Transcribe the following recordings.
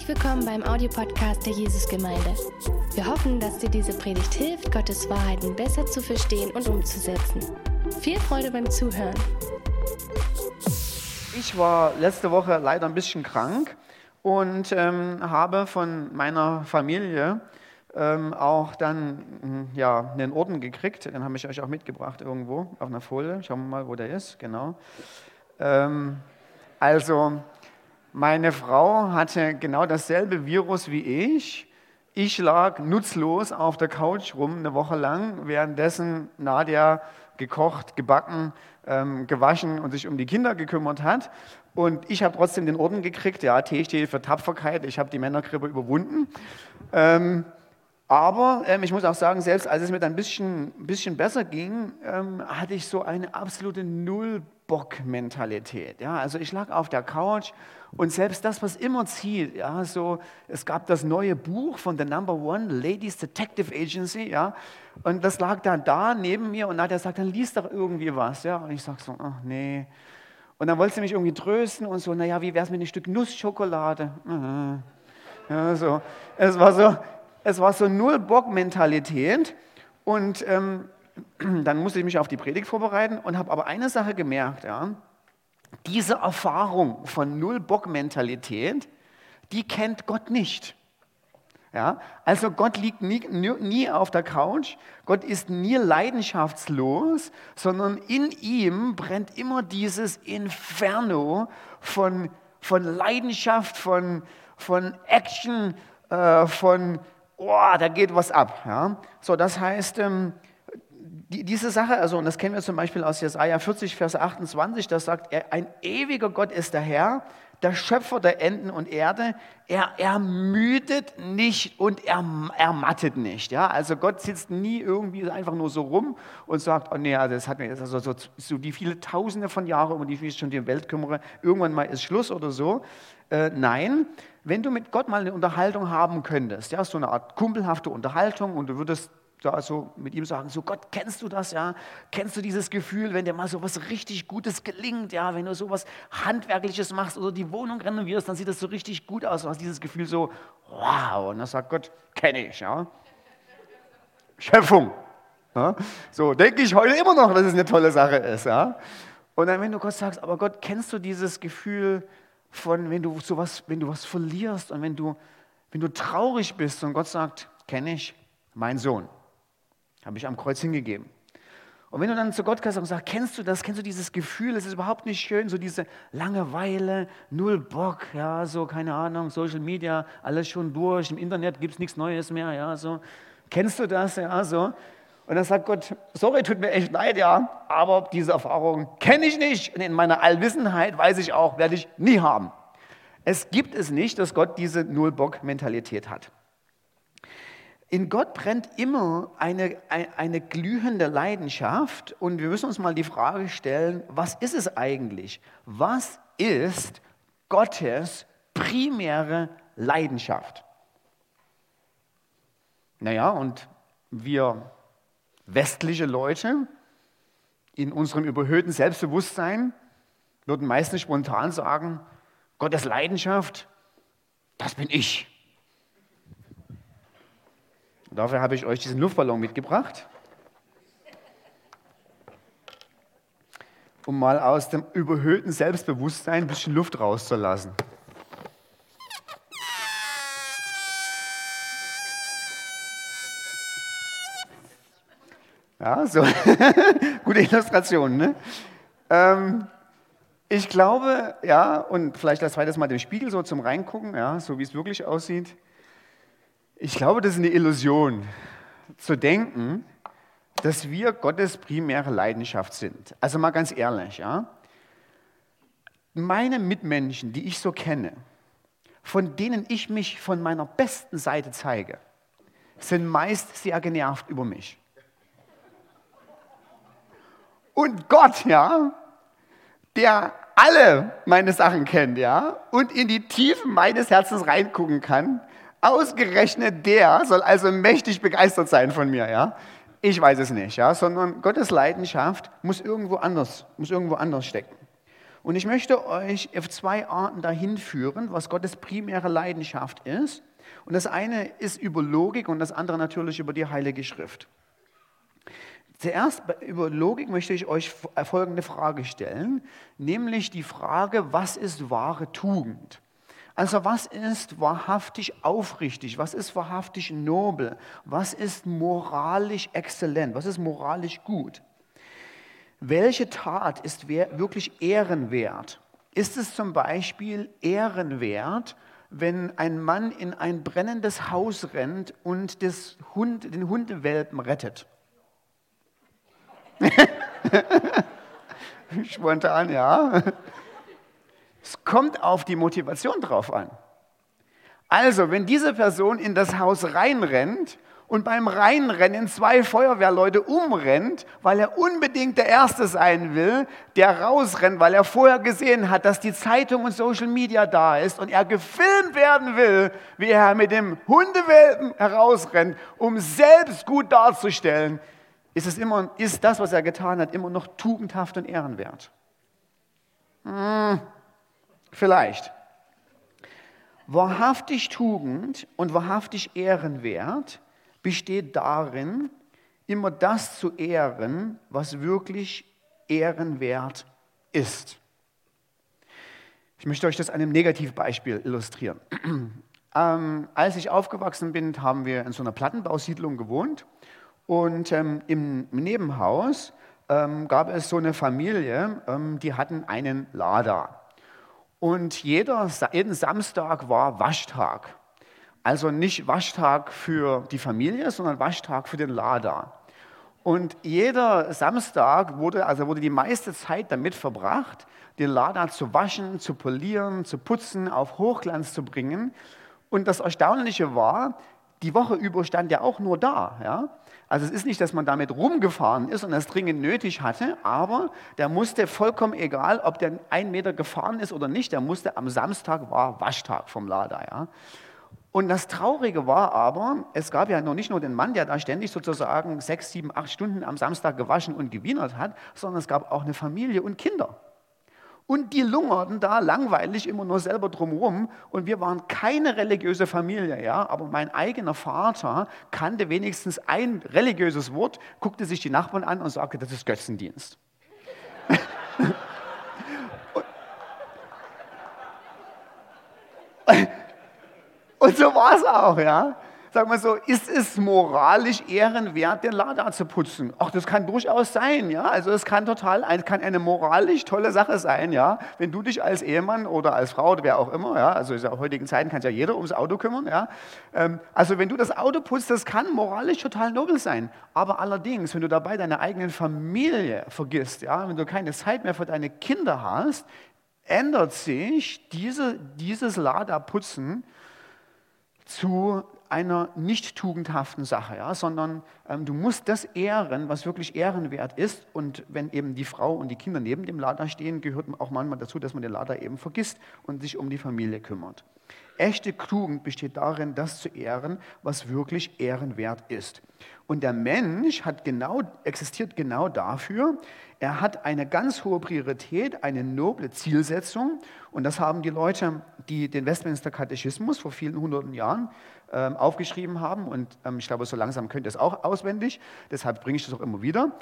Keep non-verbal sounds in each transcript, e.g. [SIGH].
Herzlich willkommen beim Audiopodcast der Jesusgemeinde. Wir hoffen, dass dir diese Predigt hilft, Gottes Wahrheiten besser zu verstehen und umzusetzen. Viel Freude beim Zuhören. Ich war letzte Woche leider ein bisschen krank und ähm, habe von meiner Familie ähm, auch dann hm, ja, einen Orden gekriegt. Den habe ich euch auch mitgebracht irgendwo auf einer Folie. Schauen wir mal, wo der ist. Genau. Ähm, also meine Frau hatte genau dasselbe Virus wie ich. Ich lag nutzlos auf der Couch rum eine Woche lang, währenddessen Nadja gekocht, gebacken, ähm, gewaschen und sich um die Kinder gekümmert hat. Und ich habe trotzdem den Orden gekriegt. Ja, T steht für Tapferkeit. Ich habe die Männergrippe überwunden. Ähm, aber ähm, ich muss auch sagen, selbst als es mir dann ein bisschen, bisschen besser ging, ähm, hatte ich so eine absolute Null-Bock-Mentalität. Ja, also ich lag auf der Couch und selbst das, was immer zieht, ja, so, es gab das neue Buch von The Number One Ladies Detective Agency, ja, und das lag dann da neben mir und er gesagt, dann liest doch irgendwie was, ja, und ich sag so, ach nee. Und dann wollte sie mich irgendwie trösten und so, naja, wie wäre es mit einem Stück Nussschokolade? Ja, so. Es war so, es war so Null-Bock-Mentalität. Und ähm, dann musste ich mich auf die Predigt vorbereiten und habe aber eine Sache gemerkt. Ja, diese Erfahrung von Null-Bock-Mentalität, die kennt Gott nicht. Ja, also Gott liegt nie, nie, auf der Couch, Gott ist nie leidenschaftslos, sondern in ihm brennt immer dieses Inferno von, von Leidenschaft, von, von Action, äh, von oh, da geht was ab. Ja? So, das heißt, ähm, die, diese Sache, also, und das kennen wir zum Beispiel aus Jesaja 40, Vers 28, da sagt er, ein ewiger Gott ist der Herr, der Schöpfer der Enden und Erde. Er ermüdet nicht und er ermattet nicht. Ja? Also Gott sitzt nie irgendwie einfach nur so rum und sagt, oh nee, also das hat mir also so, so die viele Tausende von Jahren, um die ich mich schon die Welt kümmere, irgendwann mal ist Schluss oder so. Äh, nein, wenn du mit Gott mal eine Unterhaltung haben könntest, ja, so eine Art kumpelhafte Unterhaltung und du würdest da so mit ihm sagen, so Gott, kennst du das, ja? Kennst du dieses Gefühl, wenn dir mal so was richtig Gutes gelingt, ja? Wenn du so was Handwerkliches machst oder die Wohnung renovierst, dann sieht das so richtig gut aus. Du hast dieses Gefühl so, wow. Und dann sagt Gott, kenne ich, ja? Schöpfung. Ja? So denke ich heute immer noch, dass es eine tolle Sache ist, ja? Und dann, wenn du Gott sagst, aber Gott, kennst du dieses Gefühl, von, wenn du sowas, wenn du was verlierst und wenn du, wenn du traurig bist und Gott sagt, kenne ich, mein Sohn, habe ich am Kreuz hingegeben. Und wenn du dann zu Gott kannst und sagst, kennst du das, kennst du dieses Gefühl, es ist überhaupt nicht schön, so diese Langeweile, null Bock, ja, so, keine Ahnung, Social Media, alles schon durch, im Internet gibt es nichts Neues mehr, ja, so. Kennst du das, ja, so? Und dann sagt Gott, sorry, tut mir echt leid, ja, aber diese Erfahrung kenne ich nicht. Und in meiner Allwissenheit weiß ich auch, werde ich nie haben. Es gibt es nicht, dass Gott diese Nullbock-Mentalität hat. In Gott brennt immer eine, eine glühende Leidenschaft und wir müssen uns mal die Frage stellen, was ist es eigentlich? Was ist Gottes primäre Leidenschaft? Naja, und wir westliche Leute in unserem überhöhten Selbstbewusstsein würden meistens spontan sagen, Gottes Leidenschaft, das bin ich. Und dafür habe ich euch diesen Luftballon mitgebracht, um mal aus dem überhöhten Selbstbewusstsein ein bisschen Luft rauszulassen. Ja, so. [LAUGHS] Gute Illustration, ne? Ähm, ich glaube, ja, und vielleicht als zweites mal den Spiegel so zum Reingucken, ja, so wie es wirklich aussieht. Ich glaube, das ist eine Illusion, zu denken, dass wir Gottes primäre Leidenschaft sind. Also mal ganz ehrlich, ja. Meine Mitmenschen, die ich so kenne, von denen ich mich von meiner besten Seite zeige, sind meist sehr genervt über mich. Und Gott, ja, der alle meine Sachen kennt, ja, und in die Tiefen meines Herzens reingucken kann, ausgerechnet der soll also mächtig begeistert sein von mir, ja. Ich weiß es nicht, ja, sondern Gottes Leidenschaft muss irgendwo anders, muss irgendwo anders stecken. Und ich möchte euch auf zwei Arten dahin führen, was Gottes primäre Leidenschaft ist. Und das eine ist über Logik und das andere natürlich über die Heilige Schrift. Zuerst über Logik möchte ich euch folgende Frage stellen, nämlich die Frage, was ist wahre Tugend? Also was ist wahrhaftig aufrichtig? Was ist wahrhaftig nobel? Was ist moralisch exzellent? Was ist moralisch gut? Welche Tat ist wirklich ehrenwert? Ist es zum Beispiel ehrenwert, wenn ein Mann in ein brennendes Haus rennt und Hund, den Hundewelpen rettet? [LAUGHS] Spontan, ja. Es kommt auf die Motivation drauf an. Also, wenn diese Person in das Haus reinrennt und beim Reinrennen zwei Feuerwehrleute umrennt, weil er unbedingt der Erste sein will, der rausrennt, weil er vorher gesehen hat, dass die Zeitung und Social Media da ist und er gefilmt werden will, wie er mit dem Hundewelpen herausrennt, um selbst gut darzustellen, ist, es immer, ist das, was er getan hat, immer noch tugendhaft und ehrenwert. Hm, vielleicht. Wahrhaftig Tugend und wahrhaftig ehrenwert besteht darin, immer das zu ehren, was wirklich ehrenwert ist. Ich möchte euch das an einem Negativbeispiel illustrieren. [CLEARS THROAT] Ähm, als ich aufgewachsen bin, haben wir in so einer Plattenbausiedlung gewohnt und ähm, im Nebenhaus ähm, gab es so eine Familie, ähm, die hatten einen Lader. Und jeder, jeden Samstag war Waschtag. Also nicht Waschtag für die Familie, sondern Waschtag für den Lader. Und jeder Samstag wurde, also wurde die meiste Zeit damit verbracht, den Lader zu waschen, zu polieren, zu putzen, auf Hochglanz zu bringen. Und das Erstaunliche war, die Woche über stand er auch nur da. Ja? Also es ist nicht, dass man damit rumgefahren ist und das dringend nötig hatte, aber der musste vollkommen egal, ob der ein Meter gefahren ist oder nicht, der musste am Samstag war Waschtag vom Lader. Ja? Und das Traurige war aber, es gab ja noch nicht nur den Mann, der da ständig sozusagen sechs, sieben, acht Stunden am Samstag gewaschen und gewienert hat, sondern es gab auch eine Familie und Kinder. Und die lungerten da langweilig immer nur selber drumherum. Und wir waren keine religiöse Familie, ja. Aber mein eigener Vater kannte wenigstens ein religiöses Wort, guckte sich die Nachbarn an und sagte, das ist Götzendienst. [LAUGHS] und so war es auch, ja sag mal so, ist es moralisch ehrenwert, den Lader zu putzen? Ach, das kann durchaus sein, ja. Also es kann total, kann eine moralisch tolle Sache sein, ja. Wenn du dich als Ehemann oder als Frau oder wer auch immer, ja, also in heutigen Zeiten kann sich ja jeder ums Auto kümmern, ja. Ähm, also wenn du das Auto putzt, das kann moralisch total nobel sein. Aber allerdings, wenn du dabei deine eigenen Familie vergisst, ja, wenn du keine Zeit mehr für deine Kinder hast, ändert sich diese, dieses Laderputzen zu einer nicht tugendhaften Sache, ja, sondern ähm, du musst das ehren, was wirklich ehrenwert ist. Und wenn eben die Frau und die Kinder neben dem Lader stehen, gehört auch manchmal dazu, dass man den Lader eben vergisst und sich um die Familie kümmert. Echte Tugend besteht darin, das zu ehren, was wirklich ehrenwert ist. Und der Mensch hat genau, existiert genau dafür. Er hat eine ganz hohe Priorität, eine noble Zielsetzung. Und das haben die Leute, die den Westminster Katechismus vor vielen hunderten Jahren ähm, aufgeschrieben haben. Und ähm, ich glaube, so langsam könnt ihr es auch auswendig. Deshalb bringe ich das auch immer wieder.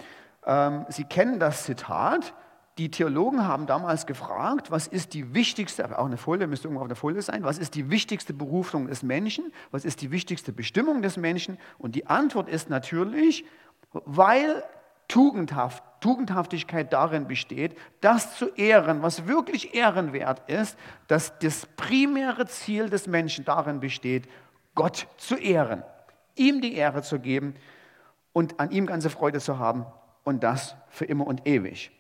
Ähm, Sie kennen das Zitat. Die Theologen haben damals gefragt, was ist die wichtigste, auch eine Folie, müsste irgendwo auf der Folie sein, was ist die wichtigste Berufung des Menschen, was ist die wichtigste Bestimmung des Menschen? Und die Antwort ist natürlich, weil Tugendhaft, Tugendhaftigkeit darin besteht, das zu ehren, was wirklich ehrenwert ist, dass das primäre Ziel des Menschen darin besteht, Gott zu ehren, ihm die Ehre zu geben und an ihm ganze Freude zu haben und das für immer und ewig.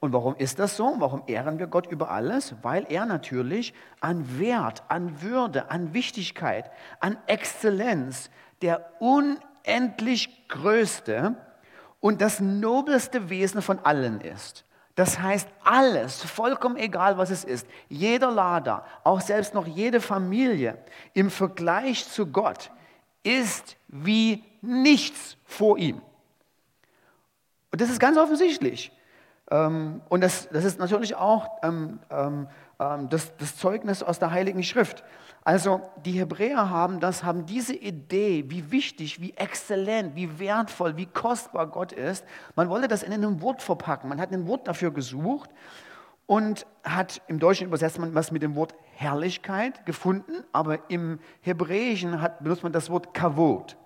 Und warum ist das so? Warum ehren wir Gott über alles? Weil er natürlich an Wert, an Würde, an Wichtigkeit, an Exzellenz der unendlich größte und das nobelste Wesen von allen ist. Das heißt, alles, vollkommen egal, was es ist, jeder Lader, auch selbst noch jede Familie im Vergleich zu Gott ist wie nichts vor ihm. Und das ist ganz offensichtlich. Ähm, und das, das ist natürlich auch ähm, ähm, das, das Zeugnis aus der Heiligen Schrift. Also die Hebräer haben das, haben diese Idee, wie wichtig, wie exzellent, wie wertvoll, wie kostbar Gott ist. Man wollte das in einem Wort verpacken. Man hat ein Wort dafür gesucht und hat im Deutschen übersetzt man was mit dem Wort Herrlichkeit gefunden, aber im Hebräischen hat, benutzt man das Wort Kavod.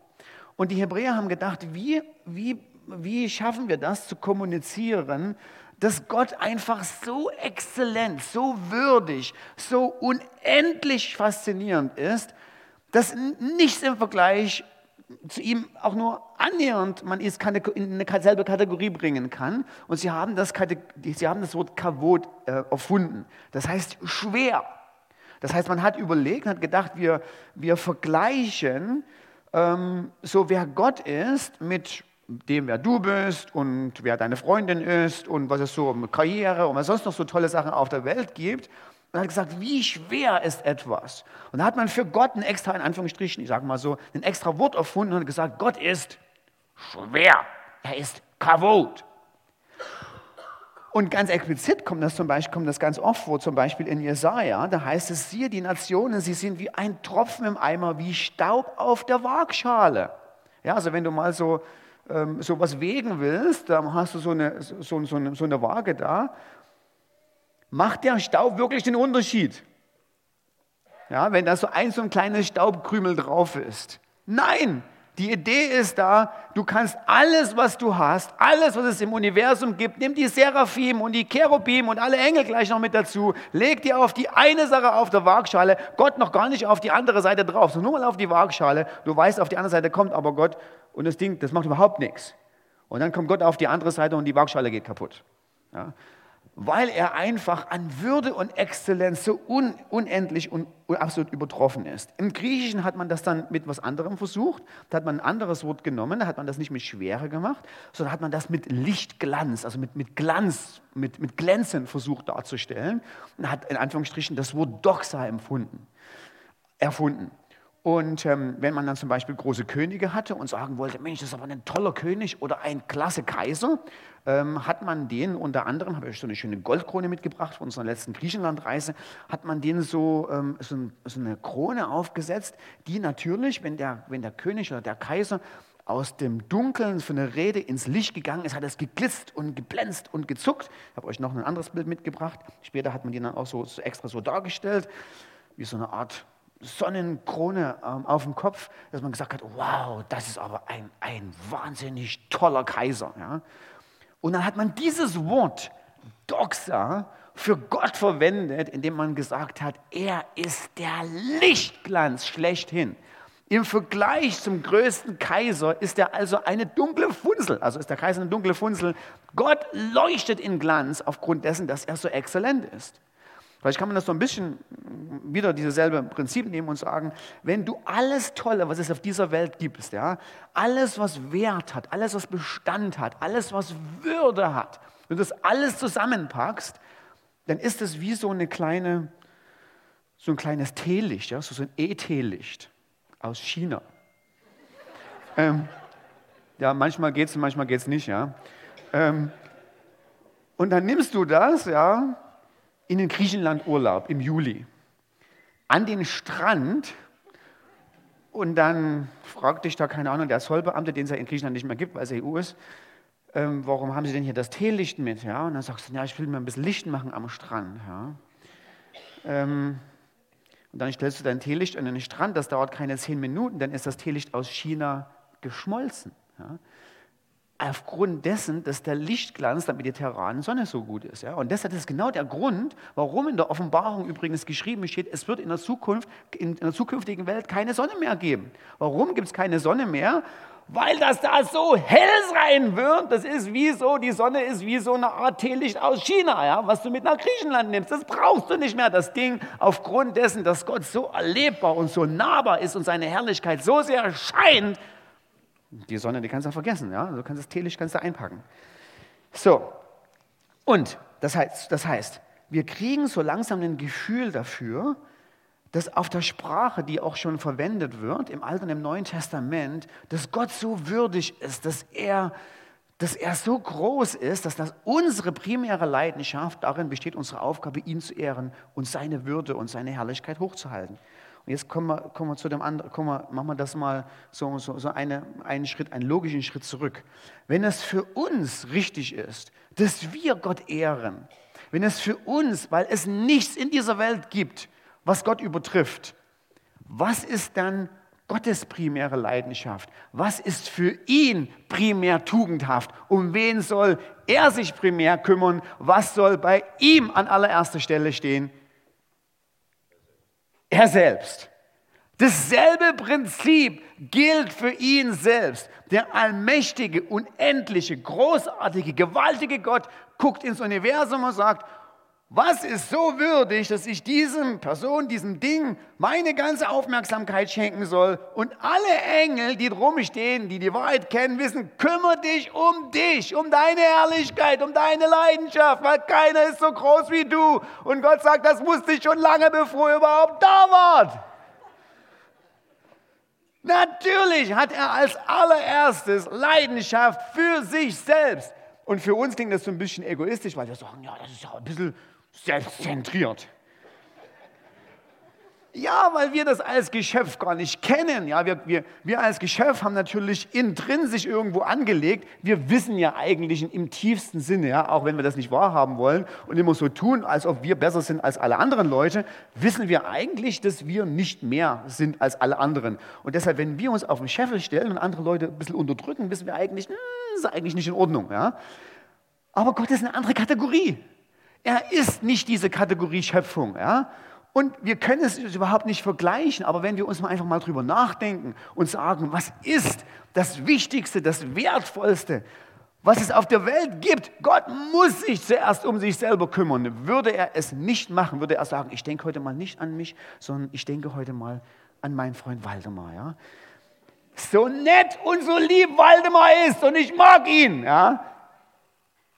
Und die Hebräer haben gedacht, wie, wie, wie schaffen wir das zu kommunizieren, dass Gott einfach so exzellent, so würdig, so unendlich faszinierend ist, dass nichts im Vergleich zu ihm auch nur annähernd man es in eine selbe Kategorie bringen kann. Und sie haben das, sie haben das Wort Kavod äh, erfunden. Das heißt schwer. Das heißt, man hat überlegt, hat gedacht, wir, wir vergleichen ähm, so, wer Gott ist mit dem, wer du bist und wer deine Freundin ist und was es so um Karriere und was sonst noch so tolle Sachen auf der Welt gibt. Und hat gesagt, wie schwer ist etwas? Und da hat man für Gott ein extra, in Anführungsstrichen, ich sage mal so, ein extra Wort erfunden und gesagt, Gott ist schwer. Er ist Kavot. Und ganz explizit kommt das zum Beispiel, kommt das ganz oft vor, zum Beispiel in Jesaja, da heißt es, siehe, die Nationen, sie sind wie ein Tropfen im Eimer, wie Staub auf der Waagschale. Ja, also wenn du mal so ähm, sowas wägen willst, dann hast du so eine, so, so, so eine Waage da. Macht der Staub wirklich den Unterschied? Ja, wenn da so ein so ein kleines Staubkrümel drauf ist. Nein, die Idee ist da, du kannst alles, was du hast, alles, was es im Universum gibt, nimm die Seraphim und die Cherubim und alle Engel gleich noch mit dazu, leg dir auf die eine Sache auf der Waagschale, Gott noch gar nicht auf die andere Seite drauf, sondern nur mal auf die Waagschale. Du weißt, auf die andere Seite kommt aber Gott und das Ding, das macht überhaupt nichts. Und dann kommt Gott auf die andere Seite und die Waagschale geht kaputt. Ja? Weil er einfach an Würde und Exzellenz so un, unendlich und, absolut übertroffen ist. Im Griechischen hat man das dann mit was anderem versucht. Da hat man ein anderes Wort genommen, da hat man das nicht mit Schwere gemacht, sondern hat man das mit Lichtglanz, also mit, mit Glanz, mit, mit Glänzen versucht darzustellen und hat in Anführungsstrichen das Wort Doxa empfunden, erfunden. Und ähm, wenn man dann zum Beispiel große Könige hatte und sagen wollte, Mensch, das ist aber ein toller König oder ein klasse Kaiser, ähm, hat man den unter anderem, habe ich so eine schöne Goldkrone mitgebracht von unserer letzten Griechenlandreise, hat man denen so, ähm, so, ein, so, eine Krone aufgesetzt, die natürlich, wenn der, wenn der König oder der Kaiser aus dem Dunkeln für eine Rede ins Licht gegangen ist, hat es geglitzt und geblänzt und gezuckt. Ich habe euch noch ein anderes Bild mitgebracht. Später hat man die dann auch so, so extra so dargestellt, wie so eine Art Sonnenkrone ähm, auf dem Kopf, dass man gesagt hat, wow, das ist aber ein, ein wahnsinnig toller Kaiser. Ja? Und dann hat man dieses Wort Doxa für Gott verwendet, indem man gesagt hat, er ist der Lichtglanz schlechthin. Im Vergleich zum größten Kaiser ist er also eine dunkle Funzel, also ist der Kaiser eine dunkle Funzel. Gott leuchtet in Glanz aufgrund dessen, dass er so exzellent ist. Vielleicht kann man das so ein bisschen wieder dieses selbe Prinzip nehmen und sagen, wenn du alles Tolle, was es auf dieser Welt gibt, ja, alles, was Wert hat, alles, was Bestand hat, alles, was Würde hat, wenn du das alles zusammenpackst, dann ist es wie so eine kleine, so ein kleines Teelicht, ja, so ein E-Teelicht aus China. Ähm, ja, manchmal geht es und manchmal geht es nicht, ja. Ähm, und dann nimmst du das, ja, in den Griechenland Urlaub im Juli an den Strand und dann fragte ich da, keine Ahnung, der Zollbeamte, den es ja in Griechenland nicht mehr gibt, weil es EU ist, ähm, warum haben Sie denn hier das Teelicht mit? Ja? Und dann sagst du, ja, ich will mir ein bisschen Licht machen am Strand. Ja? Ähm, und dann stellst du dein Teelicht an den Strand, das dauert keine zehn Minuten, dann ist das Teelicht aus China geschmolzen. Ja? Aufgrund dessen, dass der Lichtglanz der mediterranen Sonne so gut ist. Ja? Und deshalb ist genau der Grund, warum in der Offenbarung übrigens geschrieben steht, es wird in der Zukunft, in der zukünftigen Welt keine Sonne mehr geben. Warum gibt es keine Sonne mehr? Weil das da so hell sein wird. Das ist wie so, die Sonne ist wie so eine Art Teelicht aus China, ja? was du mit nach Griechenland nimmst. Das brauchst du nicht mehr, das Ding, aufgrund dessen, dass Gott so erlebbar und so nahbar ist und seine Herrlichkeit so sehr scheint, die Sonne, die kannst du vergessen, ja? Du kannst das Teelicht kannst einpacken. So, und das heißt, das heißt, wir kriegen so langsam ein Gefühl dafür, dass auf der Sprache, die auch schon verwendet wird, im Alten und im Neuen Testament, dass Gott so würdig ist, dass er dass er so groß ist, dass das unsere primäre Leidenschaft darin besteht, unsere Aufgabe, ihn zu ehren und seine Würde und seine Herrlichkeit hochzuhalten. Und jetzt kommen wir, kommen wir zu dem anderen, kommen wir, machen wir das mal so, so, so eine, einen Schritt, einen logischen Schritt zurück. Wenn es für uns richtig ist, dass wir Gott ehren, wenn es für uns, weil es nichts in dieser Welt gibt, was Gott übertrifft, was ist dann Gottes primäre Leidenschaft? Was ist für ihn primär tugendhaft? Um wen soll er sich primär kümmern? Was soll bei ihm an allererster Stelle stehen? Er selbst. Dasselbe Prinzip gilt für ihn selbst. Der allmächtige, unendliche, großartige, gewaltige Gott guckt ins Universum und sagt, was ist so würdig, dass ich diesem Person, diesem Ding meine ganze Aufmerksamkeit schenken soll? Und alle Engel, die drum stehen, die die Wahrheit kennen, wissen, kümmere dich um dich, um deine Herrlichkeit, um deine Leidenschaft, weil keiner ist so groß wie du. Und Gott sagt, das wusste ich schon lange, bevor ihr überhaupt da wart. Natürlich hat er als allererstes Leidenschaft für sich selbst. Und für uns klingt das so ein bisschen egoistisch, weil wir sagen, ja, das ist ja ein bisschen selbstzentriert. Ja, weil wir das als Geschöpf gar nicht kennen. Ja, wir, wir, wir als Geschöpf haben natürlich intrinsisch irgendwo angelegt. Wir wissen ja eigentlich im tiefsten Sinne, ja, auch wenn wir das nicht wahrhaben wollen und immer so tun, als ob wir besser sind als alle anderen Leute, wissen wir eigentlich, dass wir nicht mehr sind als alle anderen. Und deshalb, wenn wir uns auf den Scheffel stellen und andere Leute ein bisschen unterdrücken, wissen wir eigentlich, hm, das ist eigentlich nicht in Ordnung. Ja. Aber Gott ist eine andere Kategorie. Er ist nicht diese Kategorie Schöpfung. Ja? Und wir können es überhaupt nicht vergleichen, aber wenn wir uns mal einfach mal drüber nachdenken und sagen, was ist das Wichtigste, das Wertvollste, was es auf der Welt gibt, Gott muss sich zuerst um sich selber kümmern. Würde er es nicht machen, würde er sagen, ich denke heute mal nicht an mich, sondern ich denke heute mal an meinen Freund Waldemar. Ja? So nett und so lieb Waldemar ist und ich mag ihn. Ja?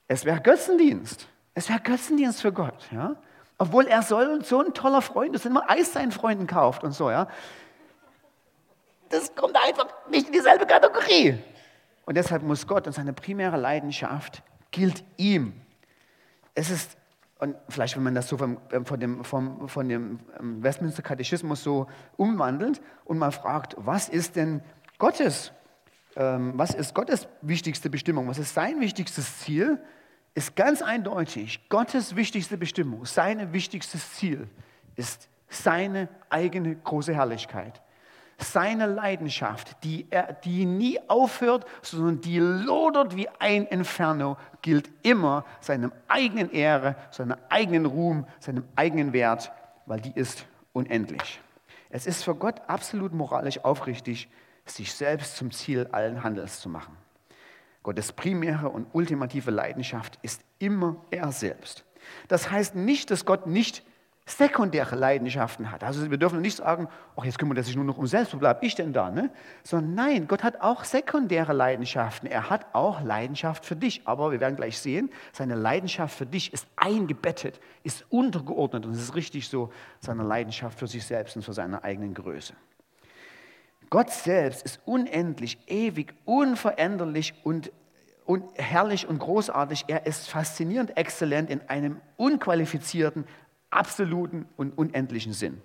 Es wäre Götzendienst. Es wäre Götzendienst für Gott, ja. Obwohl er soll so ein toller Freund ist, immer Eis seinen Freunden kauft und so, ja. Das kommt einfach nicht in dieselbe Kategorie. Und deshalb muss Gott und seine primäre Leidenschaft gilt ihm. Es ist, und vielleicht wenn man das so vom, äh, von dem, vom, von dem ähm, Westminster Katechismus so umwandelt und mal fragt, was ist denn Gottes, ähm, was ist Gottes wichtigste Bestimmung, was ist sein wichtigstes Ziel? Ist ganz eindeutig, Gottes wichtigste Bestimmung, sein wichtigstes Ziel ist seine eigene große Herrlichkeit. Seine Leidenschaft, die, er, die nie aufhört, sondern die lodert wie ein Inferno, gilt immer seinem eigenen Ehre, seinem eigenen Ruhm, seinem eigenen Wert, weil die ist unendlich. Es ist für Gott absolut moralisch aufrichtig, sich selbst zum Ziel allen Handels zu machen. Gottes primäre und ultimative Leidenschaft ist immer er selbst. Das heißt nicht, dass Gott nicht sekundäre Leidenschaften hat. Also wir dürfen nicht sagen, ach, jetzt kümmert er sich nur noch um selbst, wo bleibe ich denn da? Ne? Sondern nein, Gott hat auch sekundäre Leidenschaften. Er hat auch Leidenschaft für dich. Aber wir werden gleich sehen, seine Leidenschaft für dich ist eingebettet, ist untergeordnet und es ist richtig so, seine Leidenschaft für sich selbst und für seine eigenen Größe. Gott selbst ist unendlich, ewig, unveränderlich und, und herrlich und großartig. Er ist faszinierend exzellent in einem unqualifizierten, absoluten und unendlichen Sinn.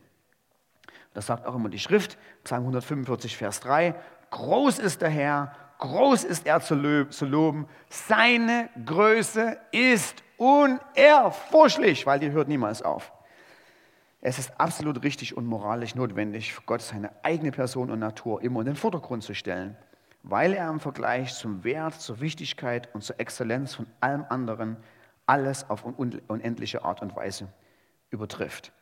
Das sagt auch immer die Schrift, Psalm 145, Vers 3. Groß ist der Herr, groß ist er zu loben. Seine Größe ist unerforschlich, weil die hört niemals auf. Es ist absolut richtig und moralisch notwendig, Gott seine eigene Person und Natur immer in den Vordergrund zu stellen, weil er im Vergleich zum Wert, zur Wichtigkeit und zur Exzellenz von allem anderen alles auf unendliche Art und Weise übertrifft.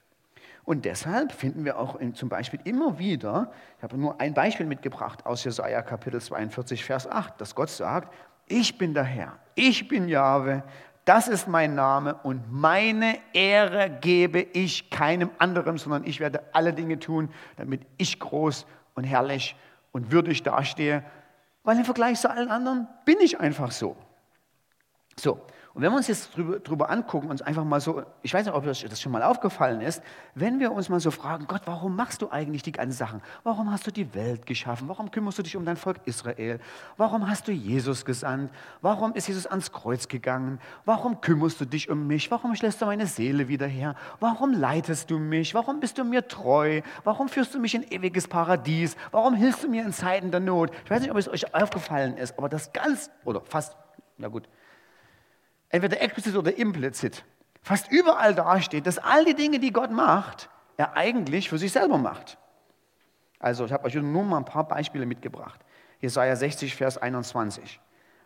Und deshalb finden wir auch zum Beispiel immer wieder, ich habe nur ein Beispiel mitgebracht aus Jesaja Kapitel 42, Vers 8, dass Gott sagt, ich bin der Herr, ich bin Jahwe, das ist mein Name und meine Ehre gebe ich keinem anderen, sondern ich werde alle Dinge tun, damit ich groß und herrlich und würdig dastehe, weil im Vergleich zu allen anderen bin ich einfach so. So, Und wenn wir uns jetzt drüber, drüber angucken, uns einfach mal so, ich weiß nicht, ob euch das schon mal aufgefallen ist, wenn wir uns mal so fragen, Gott, warum machst du eigentlich die ganzen Sachen? Warum hast du die Welt geschaffen? Warum kümmerst du dich um dein Volk Israel? Warum hast du Jesus gesandt? Warum ist Jesus ans Kreuz gegangen? Warum kümmerst du dich um mich? Warum schlägst du meine Seele wieder her? Warum leitest du mich? Warum bist du mir treu? Warum führst du mich in ewiges Paradies? Warum hilfst du mir in Zeiten der Not? Ich weiß nicht, ob es euch aufgefallen ist, aber das ganz, oder fast, na gut, entweder explizit oder implizit, fast überall dasteht, dass all die Dinge, die Gott macht, er eigentlich für sich selber macht. Also ich habe euch nur mal ein paar Beispiele mitgebracht. Jesaja 60, Vers 21.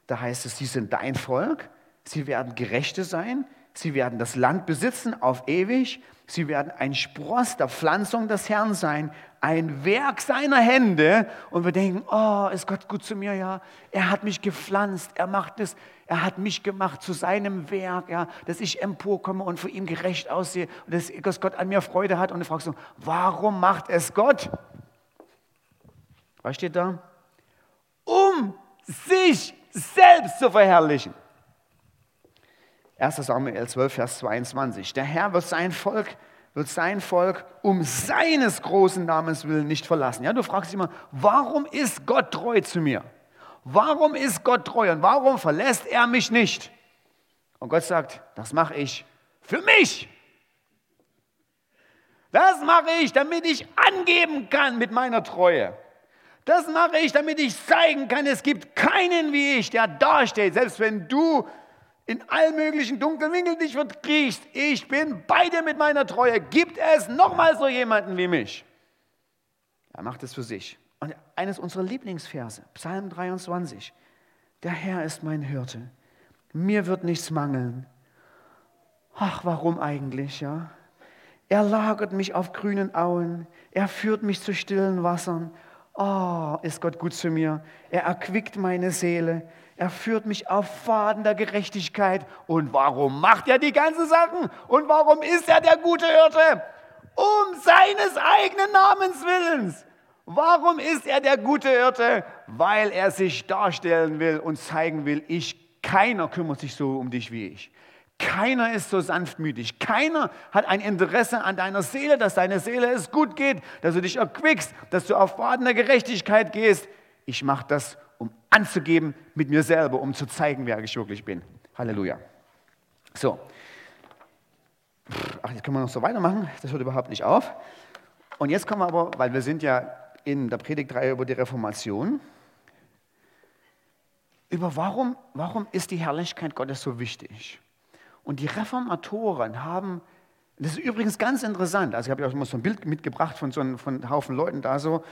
Da heißt es, sie sind dein Volk, sie werden Gerechte sein, sie werden das Land besitzen auf ewig, sie werden ein Spross der Pflanzung des Herrn sein, ein Werk seiner Hände. Und wir denken, oh, ist Gott gut zu mir, ja. Er hat mich gepflanzt, er macht es, er hat mich gemacht zu seinem Werk, ja, dass ich emporkomme und für ihn gerecht aussehe und dass Gott an mir Freude hat. Und du fragst so, warum macht es Gott? Was steht da? Um sich selbst zu verherrlichen. 1 Samuel 12, Vers 22. Der Herr wird sein Volk, wird sein Volk um seines großen Namens willen nicht verlassen. Ja, du fragst dich immer, warum ist Gott treu zu mir? Warum ist Gott treu und warum verlässt er mich nicht? Und Gott sagt, das mache ich für mich. Das mache ich, damit ich angeben kann mit meiner Treue. Das mache ich, damit ich zeigen kann, es gibt keinen wie ich, der dasteht, selbst wenn du in allen möglichen dunklen Winkeln dich verkriechst. Ich bin bei dir mit meiner Treue. Gibt es nochmal so jemanden wie mich? Er macht es für sich. Und eines unserer Lieblingsverse, Psalm 23. Der Herr ist mein Hirte. Mir wird nichts mangeln. Ach, warum eigentlich, ja? Er lagert mich auf grünen Auen. Er führt mich zu stillen Wassern. Oh, ist Gott gut zu mir. Er erquickt meine Seele. Er führt mich auf Faden der Gerechtigkeit. Und warum macht er die ganzen Sachen? Und warum ist er der gute Hirte? Um seines eigenen Namens willens. Warum ist er der gute Hirte? Weil er sich darstellen will und zeigen will, ich, keiner kümmert sich so um dich wie ich. Keiner ist so sanftmütig. Keiner hat ein Interesse an deiner Seele, dass deine Seele es gut geht, dass du dich erquickst, dass du auf Faden der Gerechtigkeit gehst. Ich mache das, um anzugeben mit mir selber, um zu zeigen, wer ich wirklich bin. Halleluja. So. Ach, jetzt können wir noch so weitermachen. Das hört überhaupt nicht auf. Und jetzt kommen wir aber, weil wir sind ja in der Predigtreihe über die Reformation, über warum, warum ist die Herrlichkeit Gottes so wichtig? Und die Reformatoren haben, das ist übrigens ganz interessant, also ich habe ja auch mal so ein Bild mitgebracht von so einem, von Haufen Leuten da so,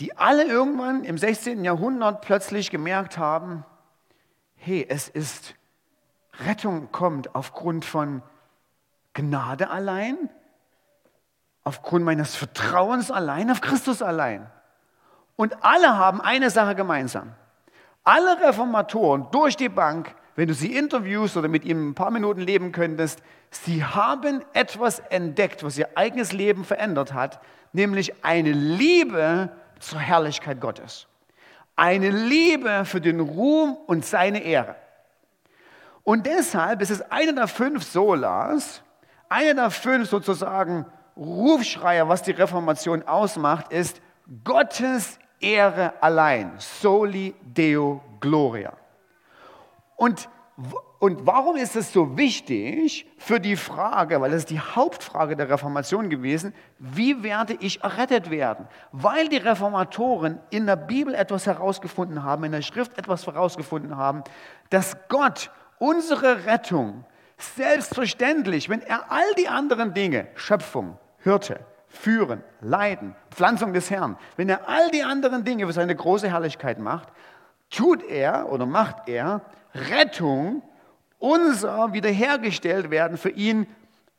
die alle irgendwann im 16. Jahrhundert plötzlich gemerkt haben, hey, es ist, Rettung kommt aufgrund von Gnade allein, aufgrund meines Vertrauens allein, auf Christus allein. Und alle haben eine Sache gemeinsam. Alle Reformatoren durch die Bank wenn du sie interviewst oder mit ihm ein paar Minuten leben könntest, sie haben etwas entdeckt, was ihr eigenes Leben verändert hat, nämlich eine Liebe zur Herrlichkeit Gottes. Eine Liebe für den Ruhm und seine Ehre. Und deshalb ist es einer der fünf Solas, einer der fünf sozusagen Rufschreier, was die Reformation ausmacht, ist Gottes Ehre allein. Soli Deo Gloria. Und, und warum ist es so wichtig für die Frage, weil das ist die Hauptfrage der Reformation gewesen, wie werde ich errettet werden? Weil die Reformatoren in der Bibel etwas herausgefunden haben, in der Schrift etwas herausgefunden haben, dass Gott unsere Rettung selbstverständlich, wenn er all die anderen Dinge, Schöpfung, Hirte, Führen, Leiden, Pflanzung des Herrn, wenn er all die anderen Dinge für seine große Herrlichkeit macht, tut er oder macht er Rettung, unser wiederhergestellt werden für ihn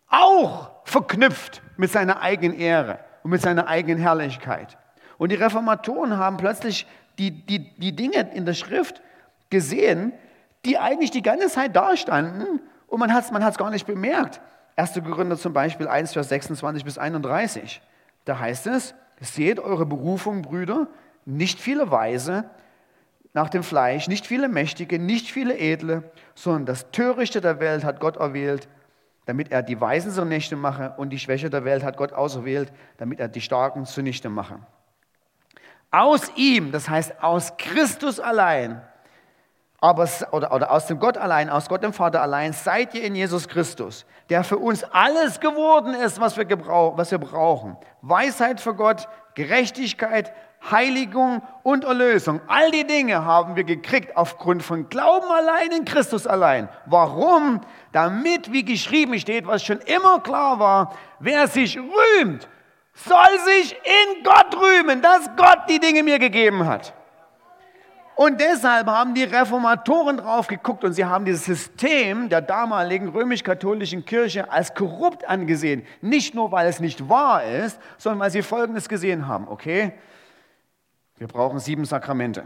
auch verknüpft mit seiner eigenen Ehre und mit seiner eigenen Herrlichkeit. Und die Reformatoren haben plötzlich die, die, die Dinge in der Schrift gesehen, die eigentlich die ganze Zeit dastanden und man hat es man gar nicht bemerkt. 1. Korinther zum Beispiel 1, Vers 26 bis 31. Da heißt es, seht eure Berufung, Brüder, nicht viele Weise, nach dem Fleisch, nicht viele Mächtige, nicht viele Edle, sondern das Törichte der Welt hat Gott erwählt, damit er die Weisen zunichte mache und die Schwäche der Welt hat Gott auserwählt, damit er die Starken zunichte mache. Aus ihm, das heißt aus Christus allein, aber, oder, oder aus dem Gott allein, aus Gott dem Vater allein, seid ihr in Jesus Christus, der für uns alles geworden ist, was wir, gebrauch, was wir brauchen. Weisheit für Gott, Gerechtigkeit, Heiligung und Erlösung. All die Dinge haben wir gekriegt aufgrund von Glauben allein in Christus allein. Warum? Damit, wie geschrieben steht, was schon immer klar war, wer sich rühmt, soll sich in Gott rühmen, dass Gott die Dinge mir gegeben hat. Und deshalb haben die Reformatoren drauf geguckt und sie haben dieses System der damaligen römisch-katholischen Kirche als korrupt angesehen. Nicht nur, weil es nicht wahr ist, sondern weil sie Folgendes gesehen haben. Okay, wir brauchen sieben Sakramente.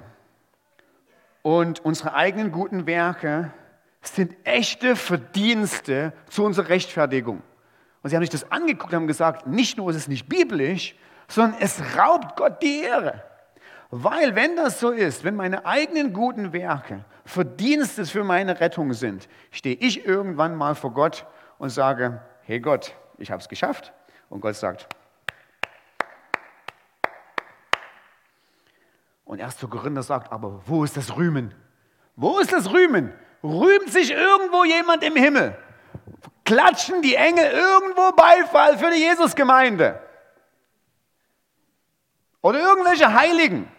Und unsere eigenen guten Werke sind echte Verdienste zu unserer Rechtfertigung. Und sie haben sich das angeguckt und haben gesagt, nicht nur ist es nicht biblisch, sondern es raubt Gott die Ehre. Weil wenn das so ist, wenn meine eigenen guten Werke Verdienstes für meine Rettung sind, stehe ich irgendwann mal vor Gott und sage, hey Gott, ich habe es geschafft. Und Gott sagt, und erst zu Korinther sagt, aber wo ist das Rühmen? Wo ist das Rühmen? Rühmt sich irgendwo jemand im Himmel? Klatschen die Engel irgendwo Beifall für die Jesusgemeinde? Oder irgendwelche Heiligen?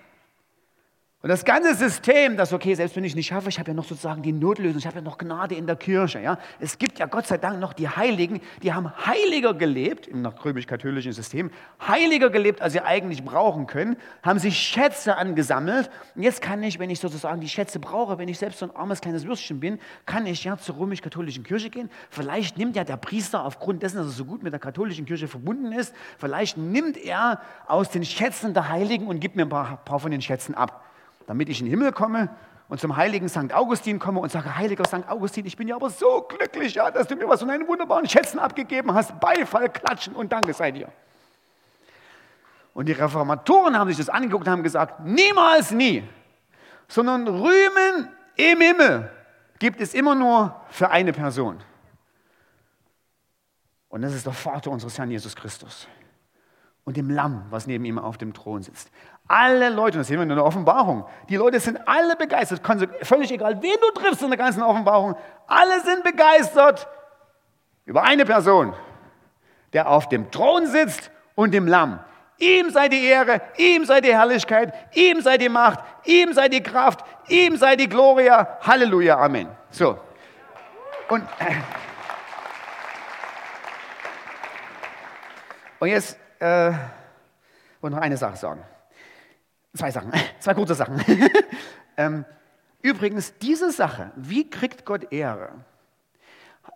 Und das ganze System, das okay, selbst wenn ich nicht schaffe, ich habe ja noch sozusagen die Notlösung, ich habe ja noch Gnade in der Kirche. Ja? Es gibt ja Gott sei Dank noch die Heiligen, die haben heiliger gelebt, im römisch-katholischen System, heiliger gelebt, als sie eigentlich brauchen können, haben sich Schätze angesammelt. Und jetzt kann ich, wenn ich sozusagen die Schätze brauche, wenn ich selbst so ein armes kleines Würstchen bin, kann ich ja zur römisch-katholischen Kirche gehen. Vielleicht nimmt ja der Priester aufgrund dessen, dass er so gut mit der katholischen Kirche verbunden ist, vielleicht nimmt er aus den Schätzen der Heiligen und gibt mir ein paar, paar von den Schätzen ab damit ich in den Himmel komme und zum heiligen St. Augustin komme und sage, heiliger St. Augustin, ich bin ja aber so glücklich, ja, dass du mir was von deinen wunderbaren Schätzen abgegeben hast. Beifall, klatschen und danke sei dir. Und die Reformatoren haben sich das angeguckt und haben gesagt, niemals nie, sondern Rühmen im Himmel gibt es immer nur für eine Person. Und das ist der Vater unseres Herrn Jesus Christus und dem Lamm, was neben ihm auf dem Thron sitzt. Alle Leute, das sehen wir in der Offenbarung, die Leute sind alle begeistert, völlig egal, wen du triffst in der ganzen Offenbarung, alle sind begeistert über eine Person, der auf dem Thron sitzt und dem Lamm. Ihm sei die Ehre, ihm sei die Herrlichkeit, ihm sei die Macht, ihm sei die Kraft, ihm sei die Gloria. Halleluja, Amen. So. Und, und jetzt äh, wollte noch eine Sache sagen. Zwei Sachen, [LAUGHS] zwei kurze Sachen. [LAUGHS] ähm, übrigens, diese Sache, wie kriegt Gott Ehre,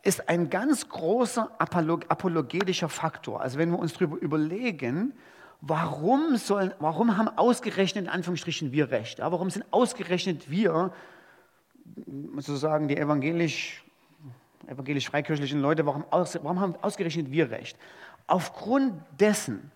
ist ein ganz großer apologetischer Faktor. Also wenn wir uns darüber überlegen, warum, sollen, warum haben ausgerechnet in Anführungsstrichen wir Recht? Ja, warum sind ausgerechnet wir, sozusagen die evangelisch, evangelisch freikirchlichen Leute, warum, aus, warum haben ausgerechnet wir Recht? Aufgrund dessen,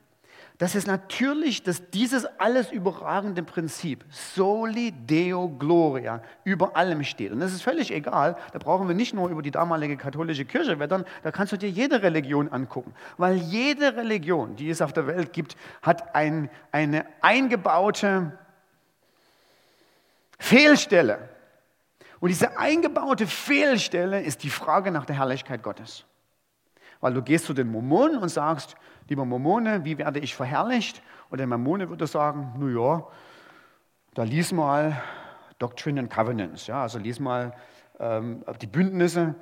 dass es natürlich, dass dieses alles überragende Prinzip, Soli Deo Gloria, über allem steht. Und das ist völlig egal, da brauchen wir nicht nur über die damalige katholische Kirche wettern, da kannst du dir jede Religion angucken. Weil jede Religion, die es auf der Welt gibt, hat ein, eine eingebaute Fehlstelle. Und diese eingebaute Fehlstelle ist die Frage nach der Herrlichkeit Gottes. Weil du gehst zu den Mormonen und sagst, lieber Mormone, wie werde ich verherrlicht? Und der Mormone würde sagen, na ja, da lies mal Doctrine and Covenants, ja, also lies mal ähm, die Bündnisse,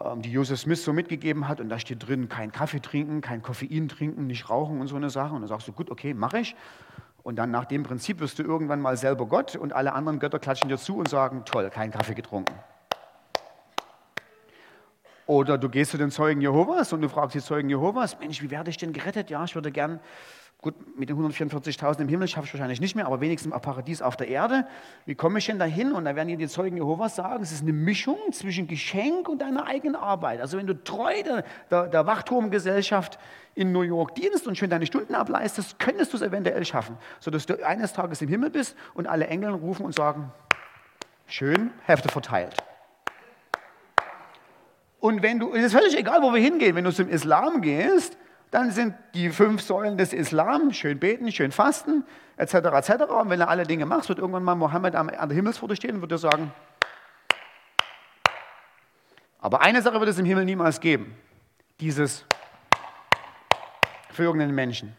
ähm, die Joseph Smith so mitgegeben hat und da steht drin, kein Kaffee trinken, kein Koffein trinken, nicht rauchen und so eine Sache. Und dann sagst du, gut, okay, mache ich. Und dann nach dem Prinzip wirst du irgendwann mal selber Gott und alle anderen Götter klatschen dir zu und sagen, toll, kein Kaffee getrunken. Oder du gehst zu den Zeugen Jehovas und du fragst die Zeugen Jehovas, Mensch, wie werde ich denn gerettet? Ja, ich würde gern, gut, mit den 144.000 im Himmel schaffe ich wahrscheinlich nicht mehr, aber wenigstens im Paradies auf der Erde. Wie komme ich denn da hin? Und da werden dir die Zeugen Jehovas sagen, es ist eine Mischung zwischen Geschenk und deiner eigenen Arbeit. Also wenn du treu der, der, der Wachturmgesellschaft in New York dienst und schön deine Stunden ableistest, könntest du es eventuell schaffen, sodass du eines Tages im Himmel bist und alle Engel rufen und sagen, Schön, Hälfte verteilt. Und wenn du, es ist völlig egal, wo wir hingehen, wenn du zum Islam gehst, dann sind die fünf Säulen des Islam, schön beten, schön fasten, etc., etc. Und wenn du alle Dinge machst, wird irgendwann mal Mohammed an der Himmelspforte stehen und wird dir sagen, aber eine Sache wird es im Himmel niemals geben, dieses für irgendeinen Menschen.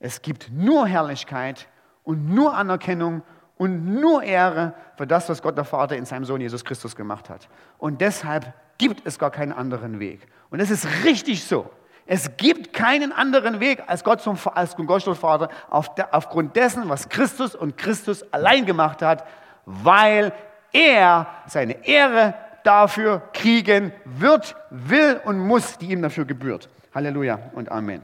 Es gibt nur Herrlichkeit und nur Anerkennung und nur Ehre für das, was Gott der Vater in seinem Sohn Jesus Christus gemacht hat. Und deshalb gibt es gar keinen anderen Weg. Und das ist richtig so. Es gibt keinen anderen Weg als Gott zum als Gott zum Vater auf der, aufgrund dessen, was Christus und Christus allein gemacht hat, weil er seine Ehre dafür kriegen wird, will und muss, die ihm dafür gebührt. Halleluja und Amen.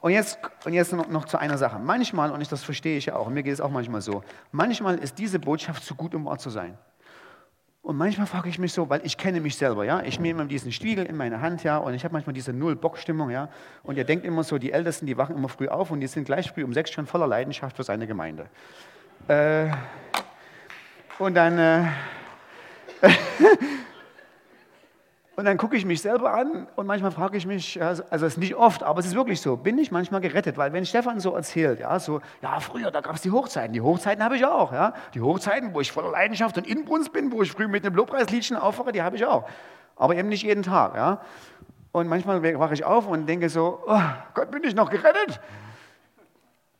Und jetzt, und jetzt noch, noch zu einer Sache. Manchmal, und ich, das verstehe ich ja auch, mir geht es auch manchmal so, manchmal ist diese Botschaft zu gut, um wahr zu sein. Und manchmal frage ich mich so, weil ich kenne mich selber, ja, ich nehme diesen Spiegel in meine Hand, ja, und ich habe manchmal diese Null-Bock-Stimmung, ja, und ihr denkt immer so, die Ältesten, die wachen immer früh auf und die sind gleich früh um sechs schon voller Leidenschaft für seine Gemeinde. Äh, und dann, äh, [LAUGHS] Und dann gucke ich mich selber an und manchmal frage ich mich, also es ist nicht oft, aber es ist wirklich so, bin ich manchmal gerettet? Weil wenn Stefan so erzählt, ja, so, ja, früher, da gab es die Hochzeiten. Die Hochzeiten habe ich auch, ja. Die Hochzeiten, wo ich voller Leidenschaft und Inbrunst bin, wo ich früh mit einem Lobpreisliedchen aufwache, die habe ich auch. Aber eben nicht jeden Tag, ja. Und manchmal wache ich auf und denke so, oh Gott, bin ich noch gerettet?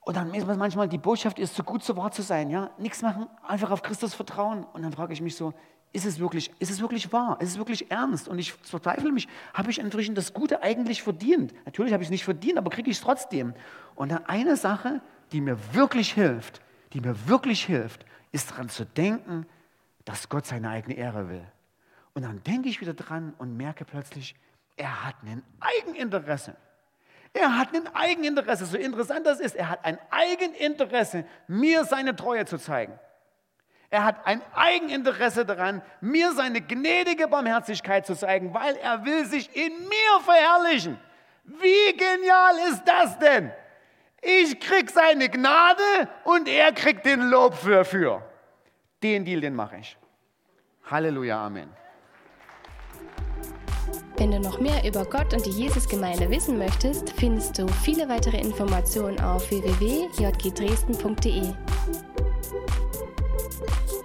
Und dann ist manchmal, die Botschaft ist, so gut so wahr zu sein, ja. Nichts machen, einfach auf Christus vertrauen. Und dann frage ich mich so, ist es wirklich, ist es wirklich wahr? Ist es wirklich ernst? Und ich verzweifle mich, habe ich inzwischen das Gute eigentlich verdient? Natürlich habe ich es nicht verdient, aber kriege ich es trotzdem. Und eine Sache, die mir wirklich hilft, die mir wirklich hilft, ist daran zu denken, dass Gott seine eigene Ehre will. Und dann denke ich wieder dran und merke plötzlich, er hat ein Eigeninteresse. Er hat ein Eigeninteresse, so interessant das ist, er hat ein Eigeninteresse, mir seine Treue zu zeigen. Er hat ein Eigeninteresse daran, mir seine gnädige Barmherzigkeit zu zeigen, weil er will sich in mir verherrlichen. Wie genial ist das denn? Ich krieg seine Gnade und er kriegt den Lob dafür. Den Deal, den mache ich. Halleluja, Amen. Wenn du noch mehr über Gott und die Jesusgemeinde wissen möchtest, findest du viele weitere Informationen auf www.jgdresden.de. Thank you.